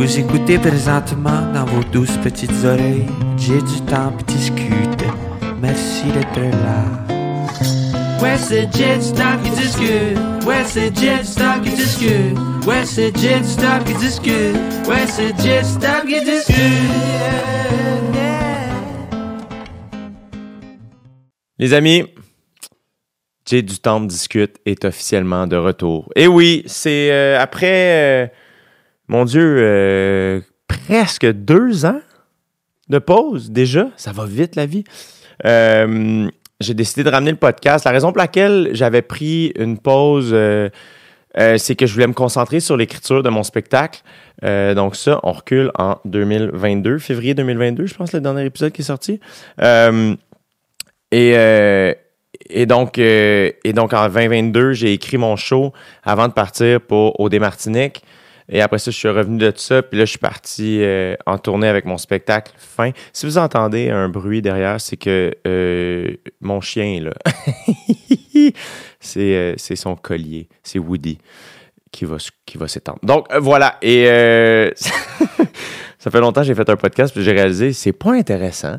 Vous écoutez présentement dans vos douces petites oreilles. J'ai du temps pour discute. Merci d'être là. Ouais, c'est Jet Stop qui discute. Ouais, c'est Jet Stop qui discute. Ouais, c'est Jet Stop qui discute. Ouais, c'est Jet Stop qui discute. Les amis, Jay du Temple discute est officiellement de retour. Et oui, c'est euh, après, euh, mon Dieu, euh, presque deux ans de pause déjà. Ça va vite la vie. Euh, j'ai décidé de ramener le podcast. La raison pour laquelle j'avais pris une pause, euh, c'est que je voulais me concentrer sur l'écriture de mon spectacle. Donc ça, on recule en 2022, février 2022, je pense, le dernier épisode qui est sorti. Et, donc, et donc, en 2022, j'ai écrit mon show avant de partir pour au Martinique. Et après ça, je suis revenu de ça. Puis là, je suis parti euh, en tournée avec mon spectacle fin. Si vous entendez un bruit derrière, c'est que euh, mon chien, là, c'est euh, c'est son collier. C'est Woody qui va, qui va s'étendre. Donc, voilà. Et ça fait longtemps que j'ai fait un podcast, puis j'ai réalisé, c'est pas intéressant.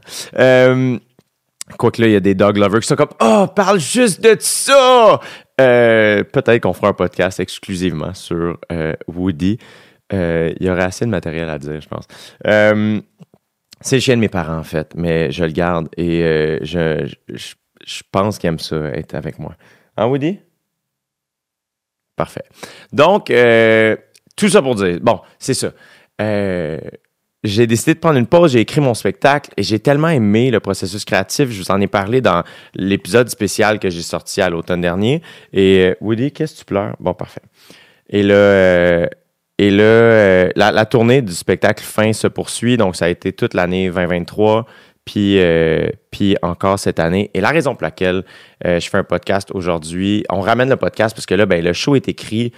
Quoique là, il y a des dog lovers qui sont comme Oh, parle juste de ça! Euh, Peut-être qu'on fera un podcast exclusivement sur euh, Woody. Euh, il y aurait assez de matériel à dire, je pense. C'est le chien de mes parents, en fait, mais je le garde et je, je, pense qu'il aime ça, être avec moi. Hein, Woody? Parfait. Donc, tout ça pour dire, bon, c'est ça. J'ai décidé de prendre une pause, j'ai écrit mon spectacle et j'ai tellement aimé le processus créatif. Je vous en ai parlé dans l'épisode spécial que j'ai sorti à l'automne dernier. Et euh, Woody, qu'est-ce que tu pleures? Bon, parfait. Et là, euh, et là euh, la, tournée du spectacle fin se poursuit. Donc, ça a été toute l'année 2023, puis, puis encore cette année. Et la raison pour laquelle je fais un podcast aujourd'hui, on ramène le podcast parce que là, ben, le show est écrit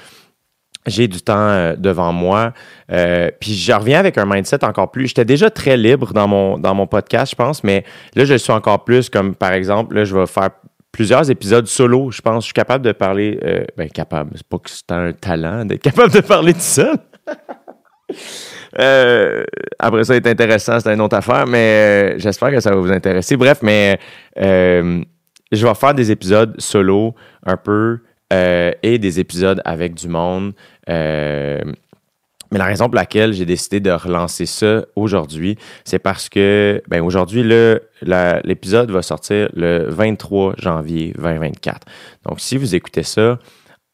j'ai du temps euh, devant moi. Euh, puis je reviens avec un mindset encore plus. J'étais déjà très libre dans mon, dans mon podcast, je pense, mais là, je suis encore plus. Comme par exemple, là, je vais faire plusieurs épisodes solo. Je pense je suis capable de parler. euh, ben, capable. C'est pas que c'est un talent d'être capable de parler tout seul. Après ça, est intéressant, c'est une autre affaire, mais j'espère que ça va vous intéresser. Bref, mais je vais faire des épisodes solo un peu et des épisodes avec du monde. Euh, mais la raison pour laquelle j'ai décidé de relancer ça aujourd'hui, c'est parce que, ben aujourd'hui, l'épisode va sortir le 23 janvier 2024. Donc, si vous écoutez ça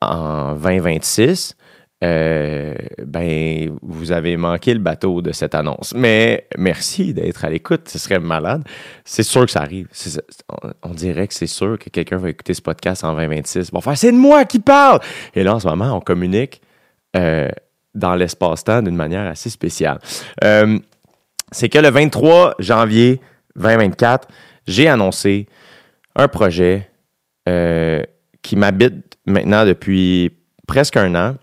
en 2026, euh, ben, vous avez manqué le bateau de cette annonce. Mais merci d'être à l'écoute, ce serait malade. C'est sûr que ça arrive. On, dirait que c'est sûr que quelqu'un va écouter ce podcast en 2026. Bon, c'est de moi qui parle! Et là, en ce moment, on communique euh, dans l'espace-temps d'une manière assez spéciale. Euh, c'est que le 23 janvier 2024, j'ai annoncé un projet euh, qui m'habite maintenant depuis presque un an.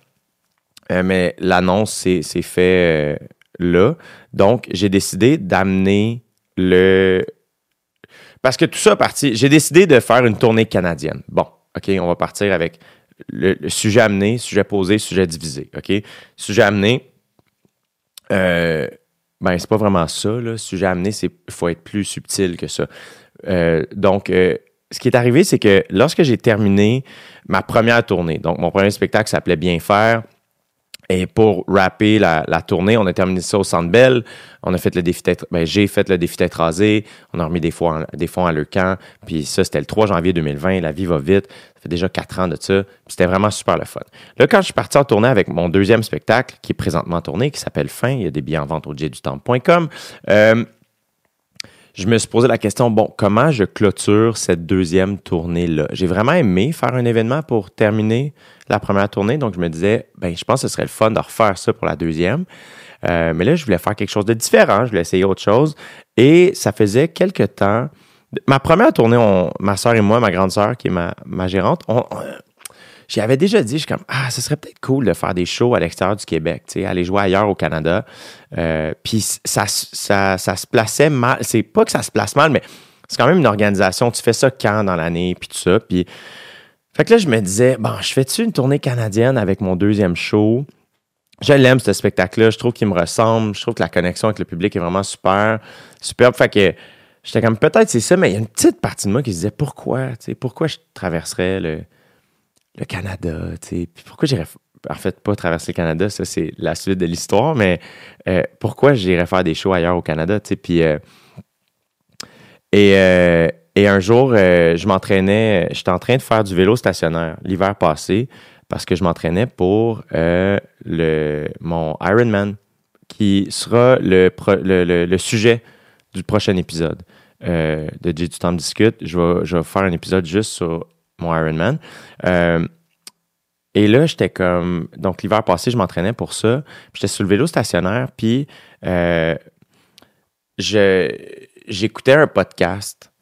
Mais l'annonce s'est fait là. Donc, j'ai décidé d'amener le. Parce que tout ça a parti. J'ai décidé de faire une tournée canadienne. Bon, OK, on va partir avec le, sujet amené, sujet posé, sujet divisé. OK? Sujet amené. Euh, ben, c'est pas vraiment ça, là. Sujet amené, c'est faut être plus subtil que ça. Euh, donc, euh, ce qui est arrivé, c'est que lorsque j'ai terminé ma première tournée, donc mon premier spectacle s'appelait Bien faire, et pour rapper la, tournée, on a terminé ça au Centre Bell. On a fait le défi tête, ben, j'ai fait le défi tête rasée. On a remis des, en- des fonds à Leucan. Puis ça, c'était le 3 janvier 2020. La vie va vite. Ça fait déjà quatre ans de ça. Puis c'était vraiment super le fun. Là, quand je suis parti en tournée avec mon deuxième spectacle, qui est présentement tourné, qui s'appelle Fin, il y a des billets en vente au jdutemps.com. Euh, je me suis posé la question, bon, comment je clôture cette deuxième tournée-là? J'ai vraiment aimé faire un événement pour terminer la première tournée, donc je me disais, ben, je pense que ce serait le fun de refaire ça pour la deuxième. Euh, mais là, je voulais faire quelque chose de différent, je voulais essayer autre chose. Et ça faisait quelques temps. Ma première tournée, on- ma soeur et moi, ma grande soeur, qui est ma, ma gérante, on, j'y avais déjà dit, je suis comme, ah, ce serait peut-être cool de faire des shows à l'extérieur du Québec, tu sais, aller jouer ailleurs au Canada. Euh, Puis ça, ça, ça se plaçait mal. C'est pas que ça se place mal, mais c'est quand même une organisation. Tu fais ça quand dans l'année, puis tout ça. Puis, fait que là, je me disais, bon, je fais-tu une tournée canadienne avec mon deuxième show? je l'aime, ce spectacle-là. Je trouve qu'il me ressemble. Je trouve que la connexion avec le public est vraiment super, superbe. Fait que j'étais comme, peut-être c'est ça, mais il y a une petite partie de moi qui se disait, pourquoi, tu sais, pourquoi je traverserais le, le Canada, tu sais, puis pourquoi j'irais, en fait, pas traverser le Canada, ça, c'est la suite de l'histoire, mais euh, pourquoi j'irais faire des shows ailleurs au Canada, tu sais, puis... euh, et, euh, et un jour, je m'entraînais, j'étais en train de faire du vélo stationnaire l'hiver passé parce que je m'entraînais pour le, mon Ironman qui sera le, pro- le, le- sujet du prochain épisode. De J'ai du temps discute. Je vais, je vais faire un épisode juste sur mon Ironman. Euh, et là, j'étais comme. Donc, l'hiver passé, je m'entraînais pour ça. J'étais sur le vélo stationnaire, puis euh, j'écoutais un podcast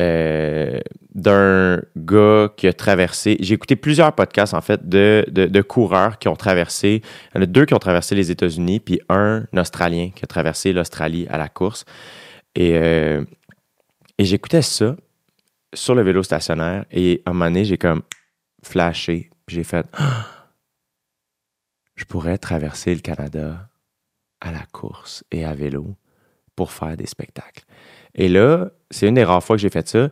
euh, d'un gars qui a traversé. J'ai écouté plusieurs podcasts, en fait, de, de, de coureurs qui ont traversé. Il y en a deux qui ont traversé les États-Unis, puis un Australien qui a traversé l'Australie à la course. Et, euh, et j'écoutais ça sur le vélo stationnaire. Et à un moment donné, j'ai comme flashé. J'ai fait Ah! Je pourrais traverser le Canada à la course et à vélo pour faire des spectacles. Et là, c'est une des rares fois que j'ai fait ça.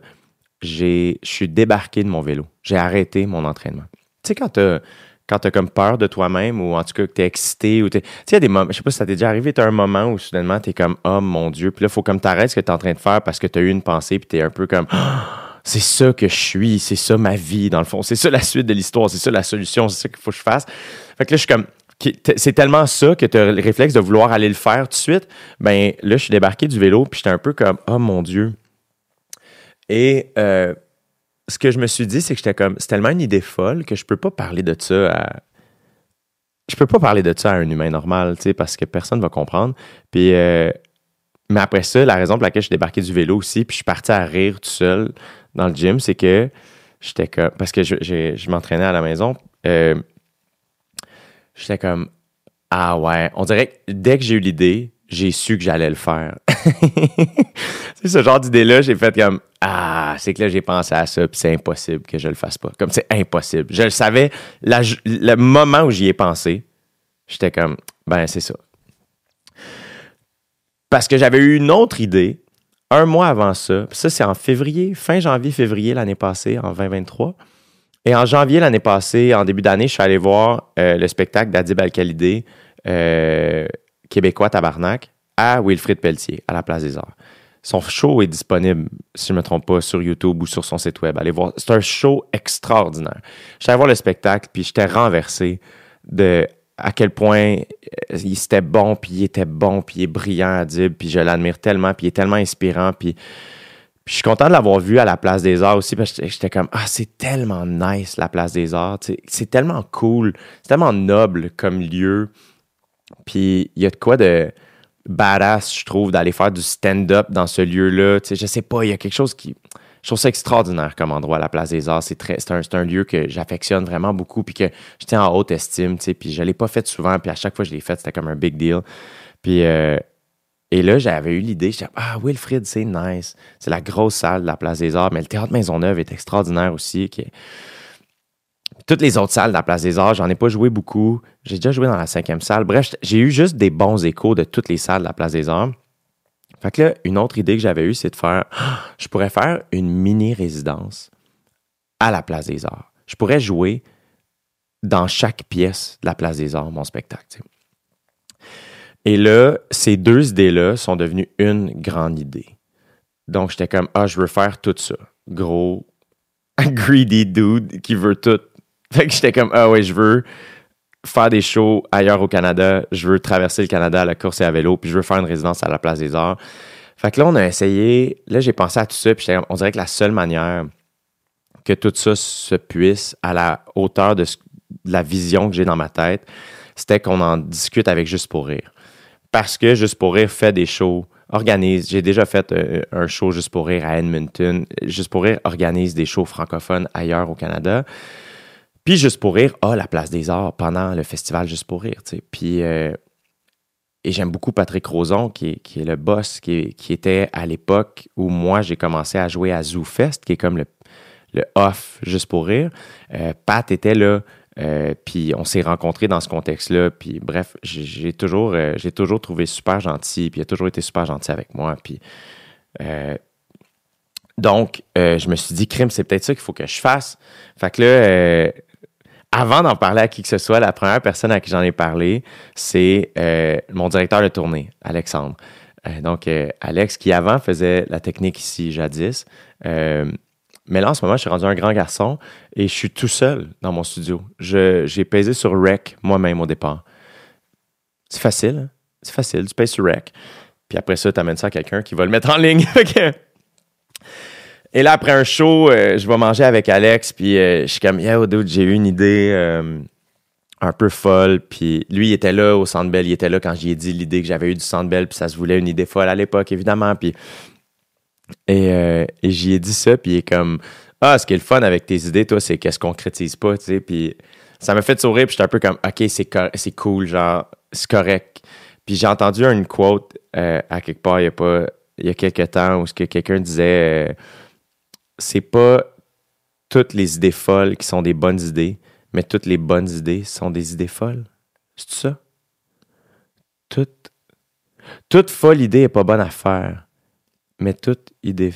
Je suis débarqué de mon vélo. J'ai arrêté mon entraînement. Tu sais, quand t'as, quand t'as comme peur de toi-même ou en tout cas que t'es excité ou. Tu sais, des moments, je sais pas si ça t'est déjà arrivé, t'as un moment où soudainement t'es comme, oh mon Dieu, puis là, faut comme t'arrêtes ce que t'es en train de faire parce que t'as eu une pensée puis t'es un peu comme, Ah, c'est ça que je suis, c'est ça ma vie, dans le fond, c'est ça la suite de l'histoire, c'est ça la solution, c'est ça qu'il faut que je fasse. Fait que là, je suis comme, c'est tellement ça que tu as le réflexe de vouloir aller le faire tout de suite. Ben là, je suis débarqué du vélo, puis j'étais un peu comme, oh mon Dieu. Et euh, ce que je me suis dit, c'est que j'étais comme, c'est tellement une idée folle que je peux pas parler de ça à. Je peux pas parler de ça à un humain normal, tu sais, parce que personne va comprendre. Puis, euh, mais après ça, la raison pour laquelle je suis débarqué du vélo aussi, puis je suis parti à rire tout seul dans le gym, c'est que j'étais comme, parce que je, je m'entraînais à la maison, euh, j'étais comme, ah ouais, on dirait que dès que j'ai eu l'idée, j'ai su que j'allais le faire. c'est ce genre d'idée-là, j'ai fait comme, ah, c'est que là, j'ai pensé à ça, puis c'est impossible que je le fasse pas. Comme c'est impossible. Je le savais, le moment où j'y ai pensé, j'étais comme, ben, c'est ça. Parce que j'avais eu une autre idée un mois avant ça. Ça, c'est en février, fin janvier, février l'année passée, en 2023. Et en janvier l'année passée, en début d'année, je suis allé voir euh, le spectacle d'Adib Al-Khalidé, euh, québécois tabarnak, à Wilfrid Pelletier, à la Place des Arts. Son show est disponible, si je ne me trompe pas, sur YouTube ou sur son site web. Allez voir. C'est un show extraordinaire. J'étais allé voir le spectacle, puis j'étais renversé de à quel point euh, il était bon, puis il était bon, puis il est brillant, Adib, puis je l'admire tellement, puis il est tellement inspirant, puis, je suis content de l'avoir vu à la Place des Arts aussi, parce que j'étais- comme, ah, c'est tellement nice, la Place des Arts, c'est tellement cool, c'est tellement noble comme lieu, puis il y a de quoi de badass, je trouve, d'aller faire du stand-up dans ce lieu-là, je sais pas, il y a quelque chose qui... Je trouve ça extraordinaire comme endroit, la Place des Arts. C'est très, c'est un, c'est un lieu que j'affectionne vraiment beaucoup, puis que je tiens en haute estime, tu sais. Puis je l'ai pas fait souvent, puis à chaque fois que je l'ai fait, c'était comme un big deal. Puis euh, et là, j'avais eu l'idée, j'étais ah Wilfrid, c'est nice, c'est la grosse salle de la Place des Arts, mais le théâtre Maisonneuve est extraordinaire aussi. Toutes les autres salles de la Place des Arts, j'en ai pas joué beaucoup. J'ai déjà joué dans la cinquième salle. Bref, j'ai eu juste des bons échos de toutes les salles de la Place des Arts. Fait que là, une autre idée que j'avais eue, c'est de faire, je pourrais faire une mini-résidence à la Place des Arts. Je pourrais jouer dans chaque pièce de la Place des Arts, mon spectacle. Et là, ces deux idées-là sont devenues une grande idée. Donc, j'étais comme, ah, je veux faire tout ça. Gros, greedy dude qui veut tout. Fait que j'étais comme, ah ouais, je veux faire des shows ailleurs au Canada, je veux traverser le Canada à la course et à vélo, puis je veux faire une résidence à la Place des Arts. Fait que là, on a essayé, là, j'ai pensé à tout ça, puis on dirait que la seule manière que tout ça se puisse à la hauteur de la vision que j'ai dans ma tête, c'était qu'on en discute avec Juste pour rire. Parce que Juste pour rire fait des shows, organise. J'ai déjà fait euh, un show Juste pour rire à Edmonton. Juste pour rire organise des shows francophones ailleurs au Canada. Puis Juste pour rire a la place des arts pendant le festival Juste pour rire. Puis euh, et j'aime beaucoup Patrick Roson, qui est, le boss, qui, était à l'époque où moi j'ai commencé à jouer à ZooFest, qui est comme le, le off Juste pour rire. Euh, Pat était là Euh, puis on s'est rencontrés dans ce contexte-là. Puis bref, j'ai toujours, j'ai toujours trouvé super gentil. Puis il a toujours été super gentil avec moi. Puis donc, je me suis dit, crime, c'est peut-être ça qu'il faut que je fasse. Fait que là, avant d'en parler à qui que ce soit, la première personne à qui j'en ai parlé, c'est mon directeur de tournée, Alexandre. donc, Alex, qui avant faisait la technique ici jadis, mais là, en ce moment, je suis rendu un grand garçon et je suis tout seul dans mon studio. J'ai pesé sur Rec moi-même au départ. C'est facile. Hein? C'est facile. Tu pèses sur Rec. Puis après ça, tu amènes ça à quelqu'un qui va le mettre en ligne. et là, après un show, euh, je vais manger avec Alex. Puis euh, je suis comme, yeah, dude, j'ai eu une idée euh, un peu folle. Puis lui, il était là au Centre Bell. Il était là quand j'ai dit l'idée que j'avais eu du Centre Bell. Puis ça se voulait une idée folle à l'époque, évidemment. Puis et, j'y ai dit ça, puis il est comme Ah, ce qui est le fun avec tes idées, toi, c'est qu'elles se concrétisent pas, tu sais. Puis ça m'a fait sourire, puis j'étais un peu comme Ok, c'est, cool, genre, c'est correct. Puis j'ai entendu une quote à quelque part il y a pas il y a quelques temps où ce que quelqu'un disait c'est pas toutes les idées folles qui sont des bonnes idées, mais toutes les bonnes idées sont des idées folles. C'est ça? Toute, toute folle idée est pas bonne à faire mais toute idée.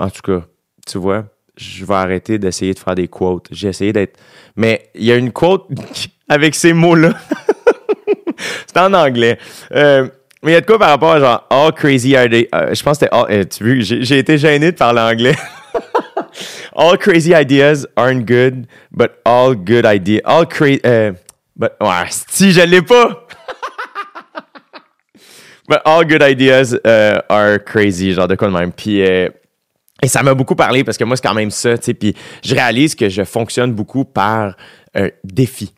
En tout cas, tu vois, je vais arrêter d'essayer de faire des quotes. J'ai essayé d'être. Mais il y a une quote avec ces mots-là. C'est en anglais. Euh, mais il y a de quoi par rapport à genre All crazy ideas. Euh, je pense que c'était. Euh, tu vu, j'ai été gêné de parler anglais. all crazy ideas aren't good, but all good ideas. All crazy. but. Ouais, si, je l'ai pas! But all good ideas uh, are crazy, genre de quoi de même. Puis, euh, et ça m'a beaucoup parlé parce que moi, c'est quand même ça, tu sais. Puis je réalise que je fonctionne beaucoup par un défi.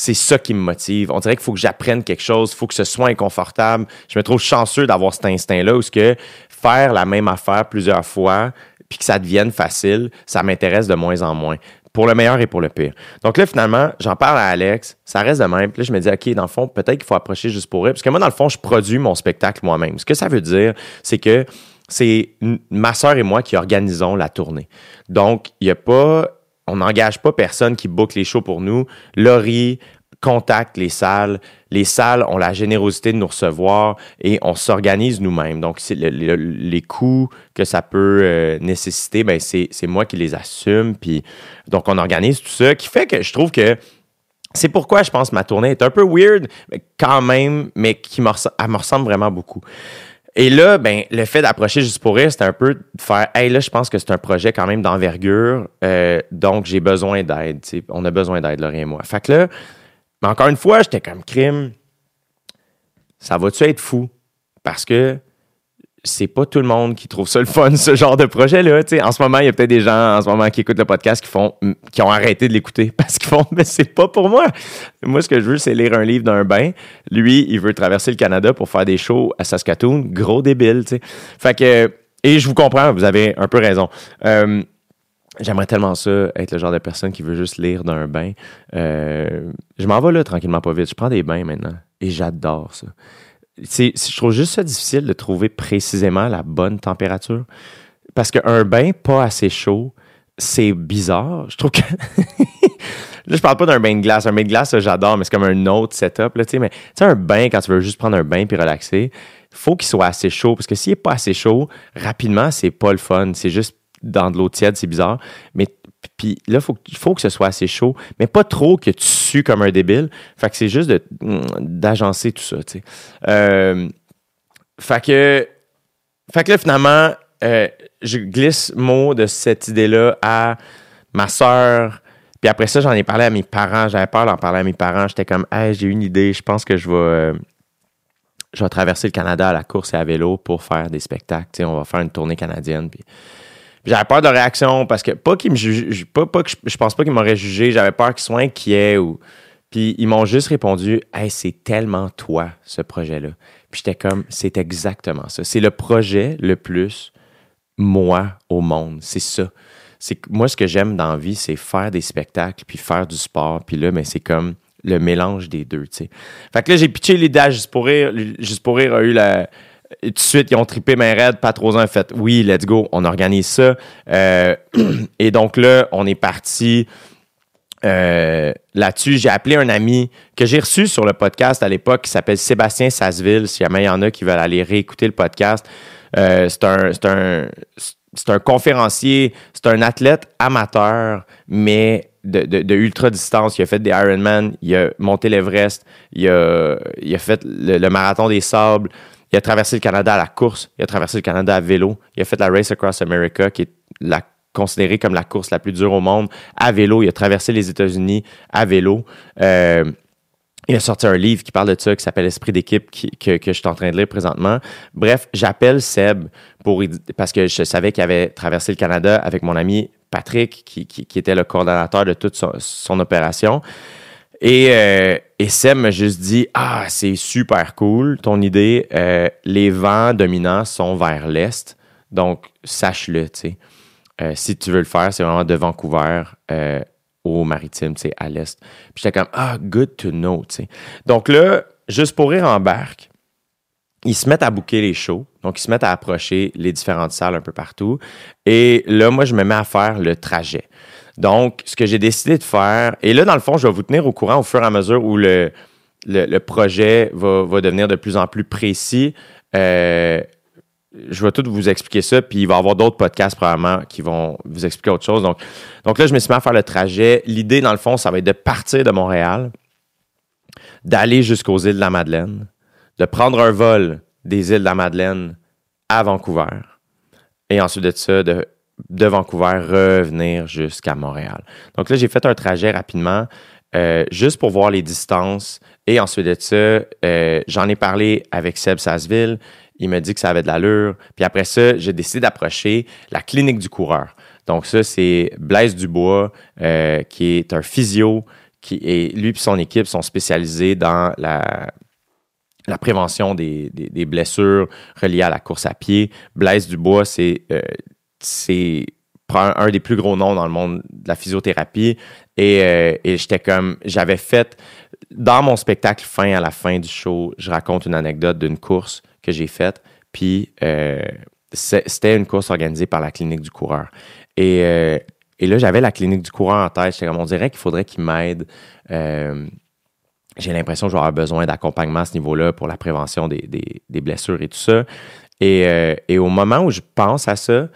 C'est ça qui me motive. On dirait qu'il faut que j'apprenne quelque chose, il faut que ce soit inconfortable. Je me trouve chanceux d'avoir cet instinct-là où ce que faire la même affaire plusieurs fois, puis que ça devienne facile, ça m'intéresse de moins en moins pour le meilleur et pour le pire. Donc là, finalement, j'en parle à Alex, ça reste de même. Puis là, je me dis, OK, dans le fond, peut-être qu'il faut approcher juste pour eux. Parce que moi, dans le fond, je produis mon spectacle moi-même. Ce que ça veut dire, c'est que c'est ma soeur et moi qui organisons la tournée. Donc, il n'y a pas, on n'engage pas personne qui boucle les shows pour nous. Laurie, contacte les salles. Les salles ont la générosité de nous recevoir et on s'organise nous-mêmes. Donc, les coûts que ça peut euh, nécessiter, ben c'est moi qui les assume. Puis, donc, on organise tout ça, qui fait que je trouve que c'est pourquoi je pense que ma tournée est un peu weird, quand même, mais qui me, me ressemble vraiment beaucoup. Et là, ben, le fait d'approcher juste pour rire, c'était un peu de faire Hey, là, je pense que c'est un projet quand même d'envergure, euh, donc j'ai besoin d'aide. On a besoin d'aide, Laurie et moi. Fait que là, mais encore une fois, j'étais comme crime. Ça va-tu être fou? Parce que c'est pas tout le monde qui trouve ça le fun, ce genre de projet-là. En ce moment, il y a peut-être des gens en ce moment qui écoutent le podcast qui font qui ont arrêté de l'écouter parce qu'ils font Mais c'est pas pour moi. Moi, ce que je veux, c'est lire un livre d'un bain. Lui, il veut traverser le Canada pour faire des shows à Saskatoon. Gros débile, tu. Fait que. Et je vous comprends, vous avez un peu raison. Euh, J'aimerais tellement ça, être le genre de personne qui veut juste lire d'un bain. Euh, je m'en vais là tranquillement, pas vite. Je prends des bains maintenant et j'adore ça. Je trouve juste ça difficile de trouver précisément la bonne température. Parce qu'un bain pas assez chaud, c'est bizarre. Je trouve que. là, je parle pas d'un bain de glace. Un bain de glace, j'adore, mais c'est comme un autre setup. Là, mais tu sais, un bain, quand tu veux juste prendre un bain puis relaxer, faut qu'il soit assez chaud. Parce que s'il est pas assez chaud, rapidement, c'est pas le fun. C'est juste dans de l'eau tiède, c'est bizarre. Mais puis là, il faut, que ce soit assez chaud, mais pas trop que tu sues comme un débile. Fait que c'est juste d'agencer tout ça, tu sais. Euh, fait que, fait que là, finalement, euh, je glisse mot de cette idée-là à ma soeur. Puis après ça, j'en ai parlé à mes parents. J'avais peur d'en parler à mes parents. J'étais comme, hey, j'ai une idée. Je pense que je vais, euh, je vais traverser le Canada à la course et à vélo pour faire des spectacles. sais, on va faire une tournée canadienne. Puis j'avais peur de réaction parce que pas qu'ils me jugent, pas, pas je, pense pas qu'ils m'auraient jugé, j'avais peur qu'ils soient inquiets ou. Puis ils m'ont juste répondu Hey, c'est tellement toi, ce projet-là. Puis j'étais comme C'est exactement ça. C'est le projet le plus moi au monde. C'est ça. C'est moi ce que j'aime dans la vie, c'est faire des spectacles puis faire du sport. Puis là, mais c'est comme le mélange des deux, tu sais. Fait que là, j'ai pitché l'idée juste pour rire. Juste pour rire a eu la, tout de suite, ils ont trippé main raide, pas trop en fait oui, let's go, on organise ça. Euh, et donc là, on est parti euh, là-dessus, j'ai appelé un ami que j'ai reçu sur le podcast à l'époque qui s'appelle Sébastien Sasseville. Si jamais il y en a qui veulent aller réécouter le podcast, euh, c'est un, un, un, conférencier, c'est un athlète amateur, mais de, de, ultra distance. Il a fait des Ironman, il a monté l'Everest, il a, il a fait le, marathon des sables, il a traversé le Canada à la course, il a traversé le Canada à vélo, il a fait la Race Across America, qui est la considéré comme la course la plus dure au monde à vélo. Il a traversé les États-Unis à vélo. Euh, il a sorti un livre qui parle de ça, qui s'appelle Esprit d'équipe, que, je suis en train de lire présentement. Bref, j'appelle Seb parce que je savais qu'il avait traversé le Canada avec mon ami Patrick, qui, était le coordonnateur de toute son, opération. Et, euh, et, Seb m'a juste dit Ah, c'est super cool ton idée. Euh, les vents dominants sont vers l'est. Donc, sache-le, tu sais. Euh, si tu veux le faire, c'est vraiment de Vancouver euh, au maritime, tu sais, à l'est. Puis j'étais comme, ah, good to know, tu sais. Donc là, juste pour rire en barque, ils se mettent à bouquer les shows. Donc, ils se mettent à approcher les différentes salles un peu partout. Et là, moi, je me mets à faire le trajet. Donc, ce que j'ai décidé de faire, et là, dans le fond, je vais vous tenir au courant au fur et à mesure où le, le, projet va, va, devenir de plus en plus précis. Euh, je vais tout vous expliquer ça, puis il va y avoir d'autres podcasts probablement qui vont vous expliquer autre chose. Donc, donc là, je me suis mis à faire le trajet. L'idée, dans le fond, ça va être de partir de Montréal, d'aller jusqu'aux îles de la Madeleine, de prendre un vol des îles de la Madeleine à Vancouver, et ensuite de ça, de, de Vancouver, revenir jusqu'à Montréal. Donc là, j'ai fait un trajet rapidement. Euh, juste pour voir les distances. Et ensuite de ça, euh, j'en ai parlé avec Seb Sassville. Il m'a dit que ça avait de l'allure. Puis après ça, j'ai décidé d'approcher la clinique du coureur. Donc ça, c'est Blaise Dubois, euh, qui est un physio, qui et lui et son équipe sont spécialisés dans la, la prévention des, blessures reliées à la course à pied. Blaise Dubois, c'est c'est un des plus gros noms dans le monde de la physiothérapie. Et, euh, et j'étais comme, j'avais fait, dans mon spectacle fin, à la fin du show, je raconte une anecdote d'une course que j'ai faite. Puis euh, c'était une course organisée par la clinique du coureur. Et, euh, et là, j'avais la clinique du coureur en tête. J'étais comme, on dirait qu'il faudrait qu'il m'aide. Euh, j'ai l'impression que je vais avoir besoin d'accompagnement à ce niveau-là pour la prévention des, des, blessures et tout ça. Et, et, au moment où je pense à ça,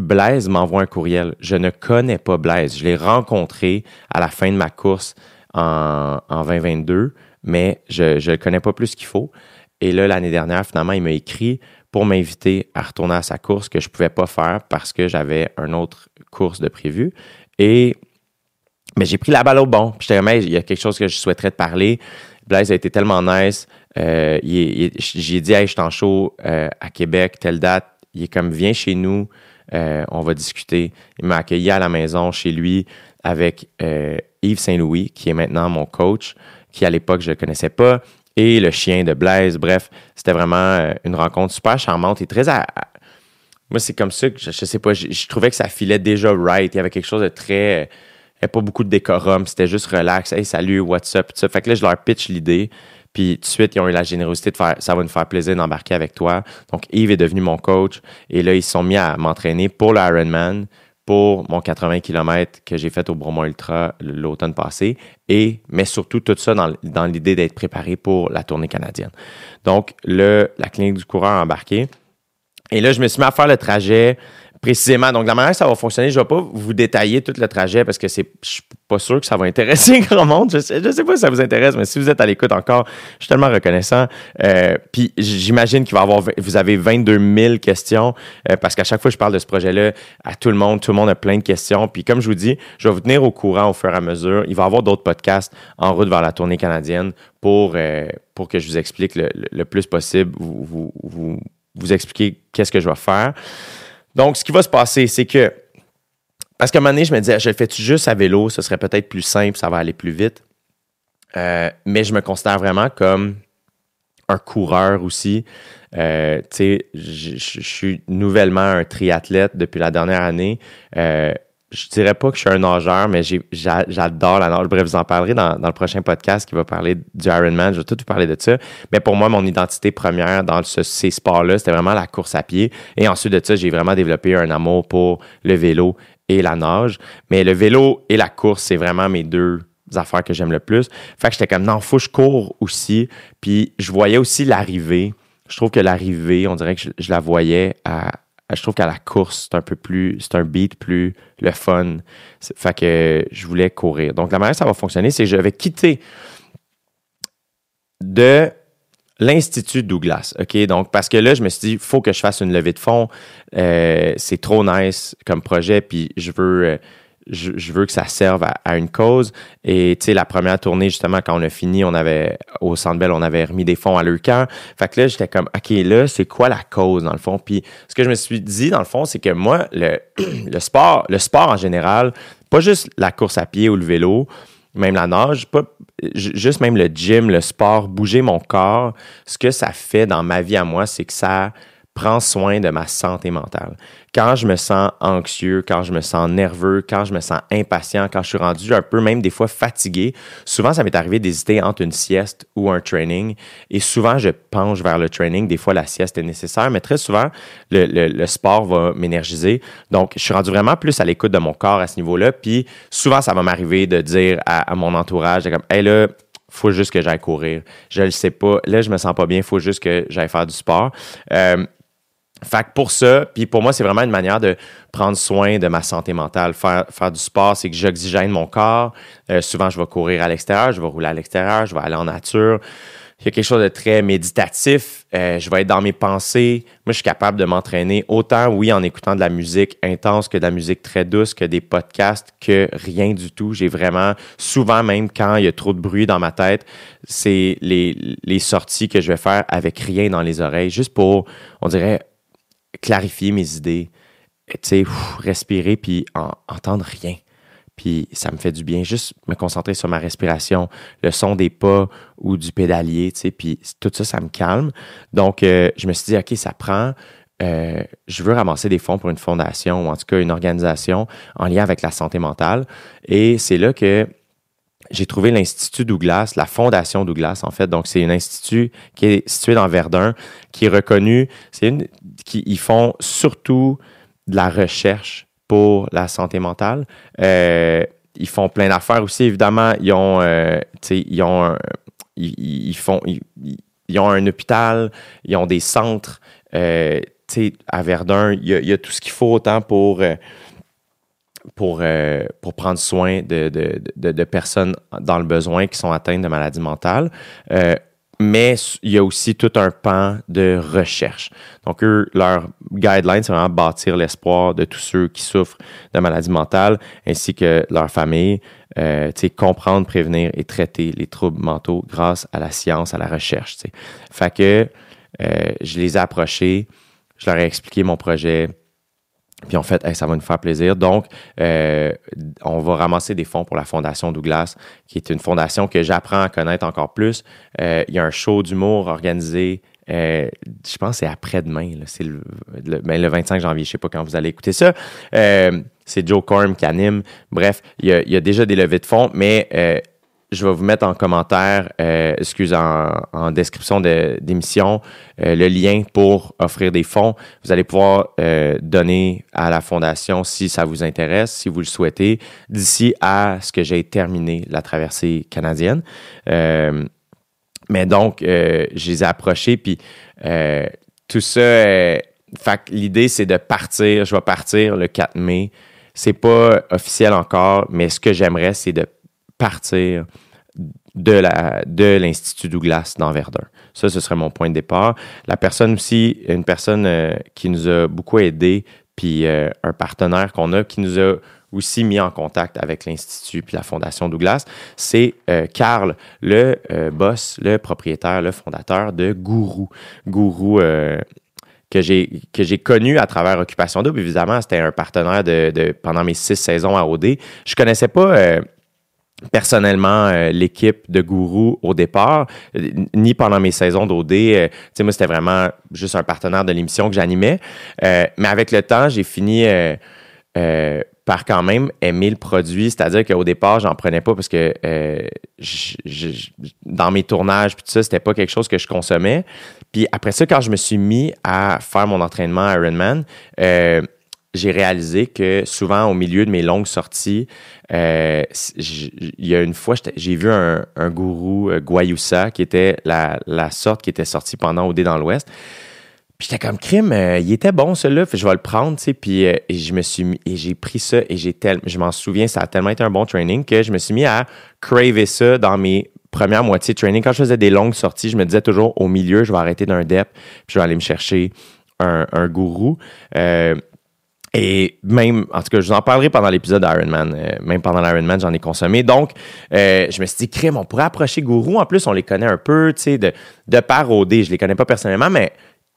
Blaise m'envoie un courriel. Je ne connais pas Blaise. Je l'ai rencontré à la fin de ma course en, en 2022, mais je ne le connais pas plus qu'il faut. Et là, l'année dernière, finalement, il m'a écrit pour m'inviter à retourner à sa course que je ne pouvais pas faire parce que j'avais une autre course de prévu. Et mais j'ai pris la balle au bon. Puis j'étais il y a quelque chose que je souhaiterais te parler. Blaise a été tellement nice. Euh, j'ai dit, hey, je suis en euh, à Québec, telle date. Il est comme, viens chez nous, euh, on va discuter. Il m'a accueilli à la maison chez lui avec Yves Saint-Louis, qui est maintenant mon coach, qui à l'époque je ne connaissais pas et le chien de Blaise. Bref, c'était vraiment euh, une rencontre super charmante et très. Moi, c'est comme ça que je, sais pas, je, trouvais que ça filait déjà right. Il y avait quelque chose de très. Il n'y pas beaucoup de décorum, c'était juste relax. Hey, salut, what's up? Fait que là, je leur pitch l'idée. Puis tout de suite, ils ont eu la générosité de faire ça va nous faire plaisir d'embarquer avec toi. Donc, Yves est devenu mon coach. Et là, ils se sont mis à m'entraîner pour l'Ironman pour mon 80 km que j'ai fait au Bromont Ultra l'automne passé, et, mais surtout tout ça dans, dans l'idée d'être préparé pour la tournée canadienne. Donc, le, la clinique du coureur embarqué. Et là, je me suis mis à faire le trajet précisément. Donc, la manière que ça va fonctionner, je ne vais pas vous détailler tout le trajet parce que c'est, je suis pas sûr que ça va intéresser grand monde. Je sais, sais pas si ça vous intéresse, mais si vous êtes à l'écoute encore, je suis tellement reconnaissant. Euh, puis, j'imagine qu'il va avoir, vous avez 22 000 questions euh, parce qu'à chaque fois que je parle de ce projet-là à tout le monde, tout le monde a plein de questions. Puis, comme je vous dis, je vais vous tenir au courant au fur et à mesure. Il va y avoir d'autres podcasts en route vers la tournée canadienne pour, euh, pour que je vous explique le, plus possible, vous, vous, vous, vous expliquer qu'est-ce que je vais faire. Donc, ce qui va se passer, c'est que, parce qu'à un moment donné, je me disais, je le fais-tu juste à vélo, ce serait peut-être plus simple, ça va aller plus vite. Euh, mais je me considère vraiment comme un coureur aussi. Euh, tu sais, je suis nouvellement un triathlète depuis la dernière année. Euh, je dirais pas que je suis un nageur, mais j'adore la nage. Bref, vous en parlerez dans, le prochain podcast qui va parler du Ironman. Je vais tout vous parler de ça. Mais pour moi, mon identité première dans ces sports-là, c'était vraiment la course à pied. Et ensuite de ça, j'ai vraiment développé un amour pour le vélo et la nage. Mais le vélo et la course, c'est vraiment mes deux affaires que j'aime le plus. Fait que j'étais comme, non, faut que je cours aussi. Puis je voyais aussi l'arrivée. Je trouve que l'arrivée, on dirait que je, la voyais à, je trouve qu'à la course, c'est un peu plus, c'est un beat plus le fun. Fait que je voulais courir. Donc, la manière que ça va fonctionner, c'est que je vais quitter de l'Institut Douglas. OK? Donc, parce que là, je me suis dit, il faut que je fasse une levée de fonds. Euh, c'est trop nice comme projet, puis je veux. Euh, je, veux que ça serve à, une cause. Et tu sais, la première tournée, justement, quand on a fini, on avait, au Centre on avait remis des fonds à leur camp. Fait que là, j'étais comme, OK, là, c'est quoi la cause, dans le fond? Puis ce que je me suis dit, dans le fond, c'est que moi, le, le sport, le sport en général, pas juste la course à pied ou le vélo, même la nage, pas, juste même le gym, le sport, bouger mon corps, ce que ça fait dans ma vie à moi, c'est que ça prend soin de ma santé mentale. Quand je me sens anxieux, quand je me sens nerveux, quand je me sens impatient, quand je suis rendu un peu même des fois fatigué, souvent ça m'est arrivé d'hésiter entre une sieste ou un training. Et souvent, je penche vers le training. Des fois, la sieste est nécessaire, mais très souvent, le, sport va m'énergiser. Donc, je suis rendu vraiment plus à l'écoute de mon corps à ce niveau-là. Puis souvent, ça va m'arriver de dire à, mon entourage, comme, hey là, faut juste que j'aille courir. Je le sais pas. Là, je me sens pas bien. Faut juste que j'aille faire du sport. Euh, fait que pour ça, puis pour moi, c'est vraiment une manière de prendre soin de ma santé mentale. Faire, faire du sport, c'est que j'oxygène mon corps. Euh, souvent, je vais courir à l'extérieur, je vais rouler à l'extérieur, je vais aller en nature. Il y a quelque chose de très méditatif. Euh, je vais être dans mes pensées. Moi, je suis capable de m'entraîner autant, oui, en écoutant de la musique intense que de la musique très douce, que des podcasts, que rien du tout. J'ai vraiment, souvent même quand il y a trop de bruit dans ma tête, c'est les, les sorties que je vais faire avec rien dans les oreilles, juste pour, on dirait, clarifier mes idées, tu sais, respirer puis entendre rien. Puis ça me fait du bien, juste me concentrer sur ma respiration, le son des pas ou du pédalier, tu sais, puis tout ça, ça me calme. Donc, euh, je me suis dit, OK, ça prend. Euh, je veux ramasser des fonds pour une fondation ou en tout cas une organisation en lien avec la santé mentale. Et c'est là que j'ai trouvé l'Institut Douglas, la Fondation Douglas, en fait. Donc, c'est un institut qui est situé dans Verdun, qui est reconnu. C'est une, qui ils font surtout de la recherche pour la santé mentale. Euh, ils font plein d'affaires aussi, évidemment. Ils ont, euh, ils ont, un, ils, font, ils, ont un hôpital, ils ont des centres. Euh, à Verdun, il y, a, il y, a, tout ce qu'il faut autant pour euh, pour, euh, pour prendre soin de, de, de, personnes dans le besoin qui sont atteintes de maladies mentales. Euh, mais il y a aussi tout un pan de recherche. Donc, eux, leur guideline, c'est vraiment bâtir l'espoir de tous ceux qui souffrent de maladies mentales, ainsi que leur famille, euh, comprendre, prévenir et traiter les troubles mentaux grâce à la science, à la recherche. Fait que je les ai approchés, je leur ai expliqué mon projet, puis en fait, ça va nous faire plaisir. Donc, euh, on va ramasser des fonds pour la Fondation Douglas, qui est une fondation que j'apprends à connaître encore plus. Euh, il y a un show d'humour organisé, euh, je pense que c'est après-demain, le, le, 25 ben, janvier, je ne sais pas quand vous allez écouter ça. c'est Joe Corm qui anime. Bref, il y, a, déjà des levées de fonds, mais je vais vous mettre en commentaire, euh, excuse, en, description d'émission, euh, le lien pour offrir des fonds. Vous allez pouvoir euh, donner à la fondation si ça vous intéresse, si vous le souhaitez, d'ici à ce que j'ai terminé la traversée canadienne. Mais donc, je les ai approchés, puis tout ça, l'idée, c'est de partir. Je vais partir le 4 mai. C'est pas officiel encore, mais ce que j'aimerais, c'est de partir de, la, de l'Institut Douglas dans Verdun. Ça, ce serait mon point de départ. La personne aussi, une personne euh, qui nous a beaucoup aidé, puis euh, un partenaire qu'on a qui nous a aussi mis en contact avec l'Institut puis la Fondation Douglas, c'est euh, Carl, le boss, le propriétaire, le fondateur de Gourou. Gourou que j'ai que j'ai connu à travers Occupation Double. Évidemment, c'était un partenaire de, pendant mes six saisons à OD. Je connaissais pas personnellement euh, l'équipe de Gourou au départ, euh, ni pendant mes saisons d'OD. Euh, tu sais, moi, c'était vraiment juste un partenaire de l'émission que j'animais. mais avec le temps, j'ai fini par quand même aimer le produit. C'est-à-dire qu'au départ, j'en prenais pas parce que dans mes tournages, puis tout ça, c'était pas quelque chose que je consommais. Puis après ça, quand je me suis mis à faire mon entraînement Ironman, j'ai réalisé que souvent au milieu de mes longues sorties, euh, il y a une fois, j'ai vu un, gourou euh, Guayusa qui était la, sorte qui était sortie pendant OD dans l'Ouest. Puis j'étais comme crime, euh, il était bon celui-là, je vais le prendre, tu sais. Puis et je me suis et j'ai pris ça et j'ai tellement, je m'en souviens, ça a tellement été un bon training que je me suis mis à craver ça dans mes premières moitiés de training. Quand je faisais des longues sorties, je me disais toujours au milieu, je vais arrêter d'un dep, puis je vais aller me chercher un gourou. Et même, en tout cas, je vous en parlerai pendant l'épisode d'Ironman. Euh, même pendant l'Ironman, j'en ai consommé. Donc, euh, je me suis dit, crème, on pourrait approcher Gourou. En plus, on les connaît un peu, tu sais, de, de par OD. Je les connais pas personnellement, mais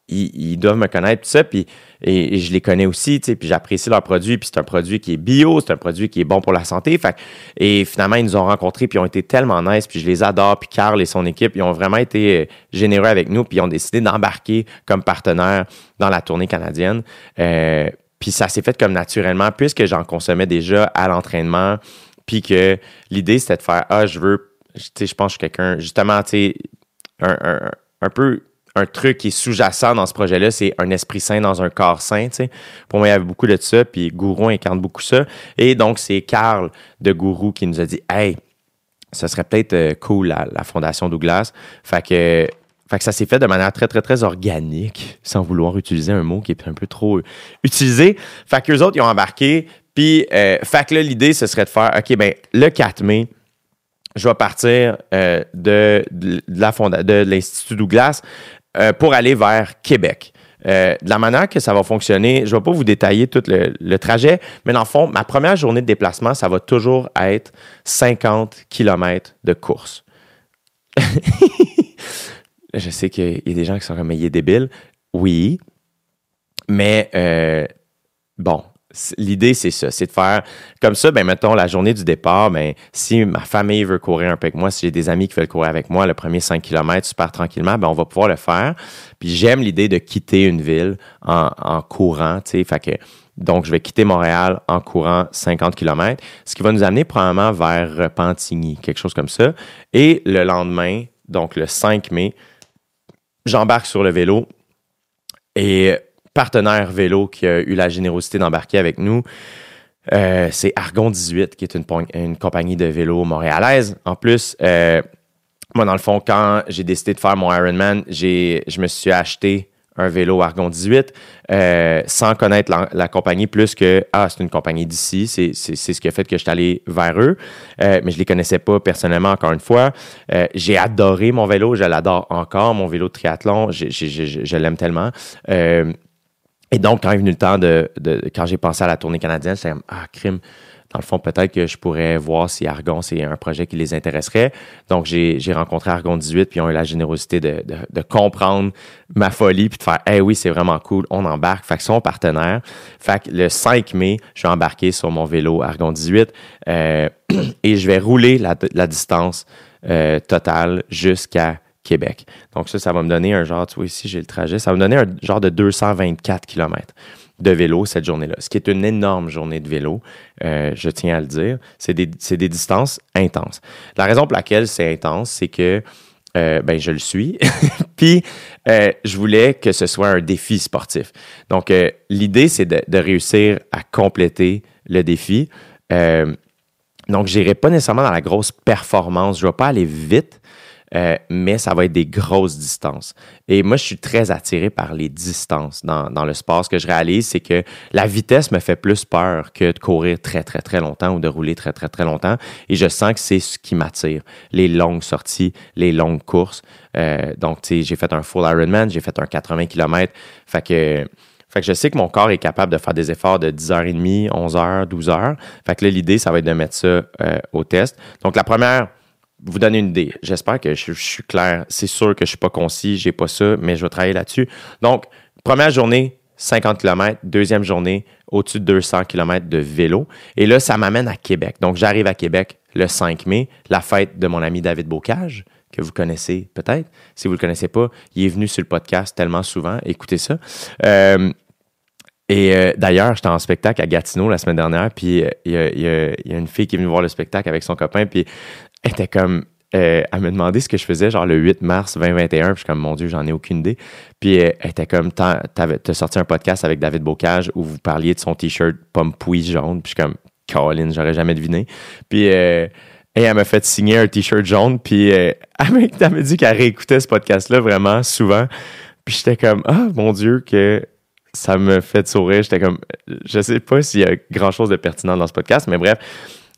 ils, doivent me connaître, tout ça. Puis, et, je les connais aussi, tu sais, puis j'apprécie leur produit. Puis c'est un produit qui est bio, c'est un produit qui est bon pour la santé. Fait, et finalement, ils nous ont rencontrés, puis ils ont été tellement nice. Puis je les adore. Puis Carl et son équipe, ils ont vraiment été euh, généreux avec nous. Puis ils ont décidé d'embarquer comme partenaire dans la tournée canadienne. Euh, puis ça s'est fait comme naturellement, puisque j'en consommais déjà à l'entraînement. Puis que l'idée, c'était de faire Ah, je veux, tu sais, je pense que quelqu'un, justement, tu sais, un, peu un truc qui est sous-jacent dans ce projet-là, c'est un esprit sain dans un corps sain. Tu sais. Pour moi, il y avait beaucoup de ça, puis Gourou incarne beaucoup ça. Et donc, c'est Carl de Gourou qui nous a dit Hey, ce serait peut-être euh, cool la Fondation Douglas. Fait que fait que ça s'est fait de manière très, très, très organique, sans vouloir utiliser un mot qui est un peu trop utilisé. Fait qu'eux autres, ils ont embarqué. Puis, euh, fait que là, l'idée, ce serait de faire, OK, ben le 4 mai, je vais partir euh, de, de, l'Institut Douglas euh, pour aller vers Québec. de la manière que ça va fonctionner, je ne vais pas vous détailler tout le, le, trajet, mais dans le fond, ma première journée de déplacement, ça va toujours être 50 km de course. je sais qu'il y a des gens qui sont comme, mais il est débile. Oui, mais euh, bon, l'idée, c'est ça, c'est de faire comme ça, ben mettons, la journée du départ, ben, si ma famille veut courir un peu avec moi, si j'ai des amis qui veulent courir avec moi, le premier 5 km super tranquillement, ben on va pouvoir le faire. Puis j'aime l'idée de quitter une ville en, en courant, tu sais, fait que donc, je vais quitter Montréal en courant 50 km, ce qui va nous amener probablement vers Repentigny, quelque chose comme ça. Et le lendemain, donc le 5 mai, j'embarque sur le vélo et partenaire vélo qui a eu la générosité d'embarquer avec nous, euh, c'est Argon 18, qui est une, compagnie de vélo montréalaise. En plus, euh, moi, dans le fond, quand j'ai décidé de faire mon Ironman, je me suis acheté un vélo Argon 18 euh, sans connaître la, compagnie plus que ah c'est une compagnie d'ici c'est ce qui a fait que je suis allé vers eux. Euh, mais je les connaissais pas personnellement encore une fois. Euh, j'ai adoré mon vélo je l'adore encore mon vélo de triathlon je, l'aime tellement. Et donc quand est venu le temps de, de quand j'ai pensé à la tournée canadienne c'est ah crime dans le fond, peut-être que je pourrais voir si Argon, c'est un projet qui les intéresserait. Donc, j'ai rencontré Argon 18, puis ils ont eu la générosité de, comprendre ma folie, puis de faire, eh oui, c'est vraiment cool, on embarque. Fait que sont partenaires. Fait que le 5 mai, je suis embarqué sur mon vélo Argon 18 euh, et je vais rouler la, distance euh, totale jusqu'à Québec. Donc, ça, ça va me donner un genre, tu vois, ici, j'ai le trajet, ça va me donner un genre de 224 km de vélo cette journée-là, ce qui est une énorme journée de vélo, euh, je tiens à le dire. C'est des, distances intenses. La raison pour laquelle c'est intense, c'est que euh, ben, je le suis. Puis, euh, je voulais que ce soit un défi sportif. Donc, l'idée, c'est de, de, réussir à compléter le défi. donc, je n'irai pas nécessairement dans la grosse performance. Je ne vais pas aller vite, euh, mais ça va être des grosses distances. Et moi, je suis très attiré par les distances dans, dans le sport. Ce que je réalise, c'est que la vitesse me fait plus peur que de courir très, très, très longtemps ou de rouler très, très, très longtemps. Et je sens que c'est ce qui m'attire. Les longues sorties, les longues courses. Euh, donc, tu sais, j'ai fait un full Ironman, j'ai fait un 80 km. Fait que... Je sais que mon corps est capable de faire des efforts de 10h30, 11h, 12h. Fait que là, l'idée, ça va être de mettre ça euh, au test. Donc, la première, vous donner une idée. J'espère que je, suis clair. C'est sûr que je ne suis pas concis, j'ai pas ça, mais je vais travailler là-dessus. Donc, première journée, 50 km. Deuxième journée, au-dessus de 200 km de vélo. Et là, ça m'amène à Québec. Donc, j'arrive à Québec le 5 mai, la fête de mon ami David Bocage, que vous connaissez peut-être. Si vous ne le connaissez pas, il est venu sur le podcast tellement souvent. Écoutez ça. Euh, et euh, d'ailleurs, j'étais en spectacle à Gatineau la semaine dernière, puis euh, il y, a, une fille qui est venue voir le spectacle avec son copain, puis était comme euh, elle m'a demandé ce que je faisais, genre le 8 mars 2021. Puis je suis comme, mon Dieu, j'en ai aucune idée. Puis euh, elle était comme, t'as as sorti un podcast avec David Bocage où vous parliez de son t-shirt pomme pouille jaune. Puis je suis comme, Caroline, j'aurais jamais deviné. Puis euh, et elle m'a fait signer un t-shirt jaune. Puis elle m'a dit qu'elle réécoutait ce podcast-là vraiment souvent. Puis j'étais comme, ah, mon Dieu, que ça me fait sourire. J'étais comme, je sais pas s'il y a grand chose de pertinent dans ce podcast, mais bref.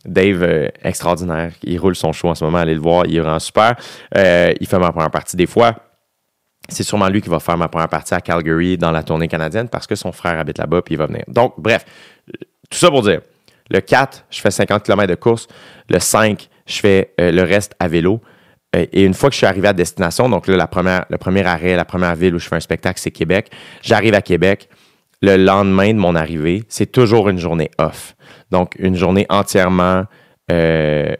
Dave, euh, extraordinaire. Il roule son show en ce moment. Allez le voir. Il rend super. Euh, il fait ma première partie des fois. C'est sûrement lui qui va faire ma première partie à Calgary dans la tournée canadienne parce que son frère habite là-bas puis il va venir. Donc, bref, tout ça pour dire, le 4, je fais 50 km de course. Le 5, je fais euh, le reste à vélo. et une fois que je suis arrivé à destination, donc là, la première, le premier arrêt, la première ville où je fais un spectacle, c'est Québec. J'arrive à Québec le lendemain de mon arrivée, c'est toujours une journée off. Donc, une journée entièrement euh,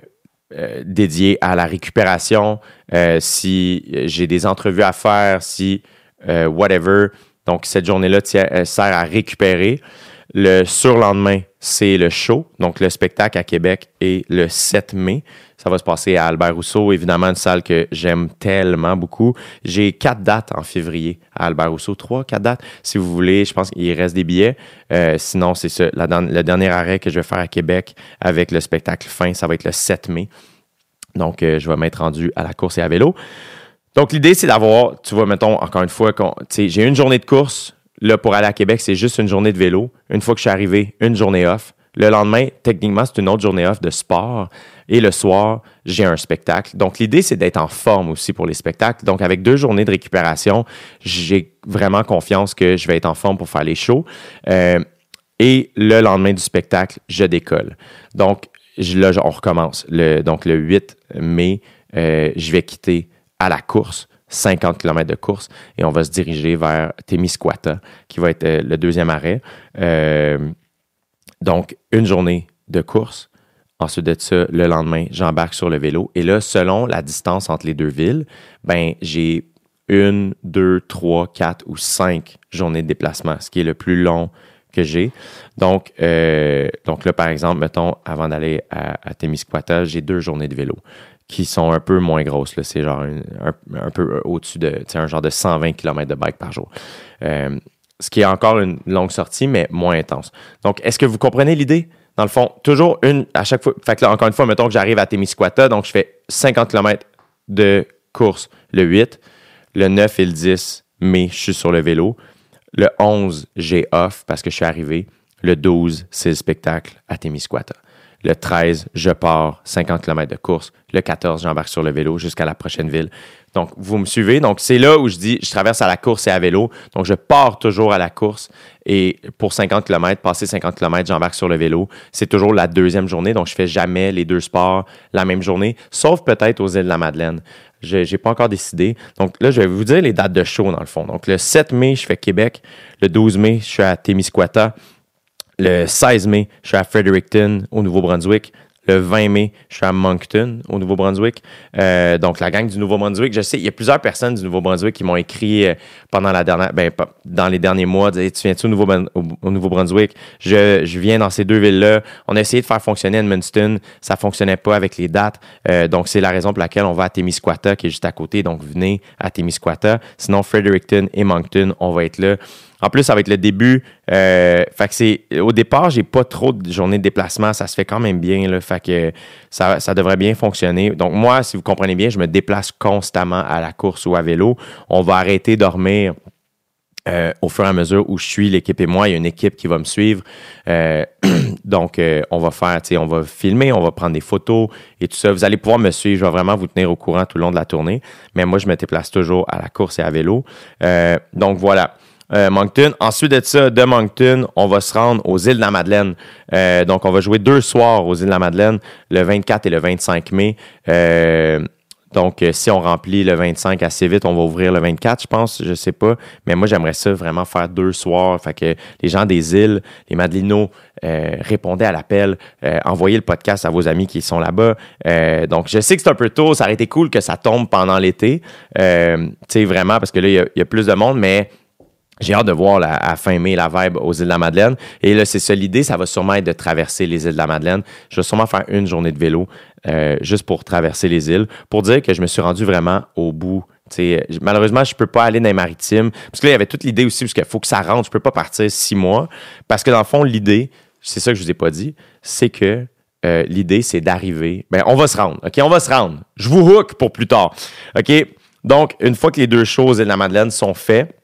euh, dédiée à la récupération, euh, si j'ai des entrevues à faire, si whatever. Donc, cette journée-là sert à récupérer. Le surlendemain, c'est le show, donc le spectacle à Québec est le 7 mai. Ça va se passer à Albert Rousseau, évidemment, une salle que j'aime tellement beaucoup. J'ai quatre dates en février à Albert Rousseau, trois, quatre dates. Si vous voulez, je pense qu'il reste des billets. Euh, sinon, c'est le dernier arrêt que je vais faire à Québec avec le spectacle fin, ça va être le 7 mai. Donc, euh, je vais m'être rendu à la course et à vélo. Donc, l'idée, c'est d'avoir, tu vois, mettons, encore une fois, j'ai une journée de course. Là, pour aller à Québec, c'est juste une journée de vélo. Une fois que je suis arrivé, une journée off. Le lendemain, techniquement, c'est une autre journée off de sport. Et le soir, j'ai un spectacle. Donc, l'idée, c'est d'être en forme aussi pour les spectacles. Donc, avec deux journées de récupération, j'ai vraiment confiance que je vais être en forme pour faire les shows. Euh, et le lendemain du spectacle, je décolle. Donc, là, on recommence. Le, donc, le 8 mai, euh, je vais quitter à la course. 50 km de course et on va se diriger vers Témiscouata, qui va être euh, le deuxième arrêt. Donc, une journée de course. Ensuite de ça, le lendemain, j'embarque sur le vélo. Et là, selon la distance entre les deux villes, ben, j'ai une, deux, trois, quatre ou cinq journées de déplacement, ce qui est le plus long que j'ai. Donc, euh, donc là, par exemple, mettons, avant d'aller à, Témiscouata, j'ai deux journées de vélo qui sont un peu moins grosses. C'est genre un, peu au-dessus de, un genre de 120 km de bike par jour. Euh, ce qui est encore une longue sortie, mais moins intense. Donc, est-ce que vous comprenez l'idée? Dans le fond, toujours une à chaque fois. Fait que là, encore une fois, mettons que j'arrive à Témiscouata, donc je fais 50 km de course le 8. Le 9 et le 10 mai, je suis sur le vélo. Le 11, j'ai off parce que je suis arrivé. Le 12, c'est le spectacle à Témiscouata. Le 13, je pars 50 km de course. Le 14, j'embarque sur le vélo jusqu'à la prochaine ville. Donc, vous me suivez. Donc, c'est là où je dis, je traverse à la course et à vélo. Donc, je pars toujours à la course et pour 50 km, passer 50 km, j'embarque sur le vélo. C'est toujours la deuxième journée. Donc, je fais jamais les deux sports la même journée, sauf peut-être aux îles de la Madeleine. Je n'ai pas encore décidé. Donc, là, je vais vous dire les dates de show, dans le fond. Donc, le 7 mai, je fais Québec. Le 12 mai, je suis à Témiscouata. Le 16 mai, je suis à Fredericton, au Nouveau-Brunswick le 20 mai, je suis à Moncton, au Nouveau-Brunswick. Euh, donc, la gang du Nouveau-Brunswick, je sais, il y a plusieurs personnes du Nouveau-Brunswick qui m'ont écrit euh, pendant la dernière, ben, dans les derniers mois, tu viens-tu au, Nouveau-Brunswick? je, viens dans ces deux villes-là. On a essayé de faire fonctionner Edmundston, ça fonctionnait pas avec les dates. Euh, donc, c'est la raison pour laquelle on va à Témiscouata, qui est juste à côté. Donc, venez à Témiscouata. Sinon, Fredericton et Moncton, on va être là. En plus, ça va être le début. Euh, fait que c'est, au départ, j'ai pas trop de journées de déplacement. Ça se fait quand même bien. Fait que ça, ça, devrait bien fonctionner. Donc, moi, si vous comprenez bien, je me déplace constamment à la course ou à vélo. On va arrêter de dormir. Euh, au fur et à mesure où je suis, l'équipe et moi, il y a une équipe qui va me suivre. Euh, donc, on va faire, on va filmer, on va prendre des photos et tout ça. Vous allez pouvoir me suivre. Je vais vraiment vous tenir au courant tout le long de la tournée. Mais moi, je me déplace toujours à la course et à vélo. donc, voilà. Euh, Moncton. Ensuite de ça, de Moncton, on va se rendre aux îles de la Madeleine. Euh, donc, on va jouer deux soirs aux îles de la Madeleine, le 24 et le 25 mai. Euh, donc, si on remplit le 25 assez vite, on va ouvrir le 24, je pense, je sais pas. Mais moi, j'aimerais ça vraiment faire deux soirs. Fait que les gens des îles, les Madelinos, répondaient à l'appel, envoyez le podcast à vos amis qui sont là-bas. donc, je sais que c'est un peu tôt, ça aurait été cool que ça tombe pendant l'été. tu sais, vraiment, parce que là, il y, a plus de monde, mais j'ai hâte de voir la, à fin mai la vibe aux îles de la Madeleine. Et là, c'est ça l'idée, ça va sûrement être de traverser les îles de la Madeleine. Je vais sûrement faire une journée de vélo euh, juste pour traverser les îles, pour dire que je me suis rendu vraiment au bout. Malheureusement, je peux pas aller dans les maritimes. Parce que là, il y avait toute l'idée aussi, parce qu'il faut que ça rentre. Je peux pas partir six mois. Parce que dans le fond, l'idée, c'est ça que je vous ai pas dit, c'est que euh, l'idée, c'est d'arriver. Ben, on va se rendre. OK? On va se rendre. Je vous hook pour plus tard. OK? Donc, une fois que les deux choses de la Madeleine sont faites,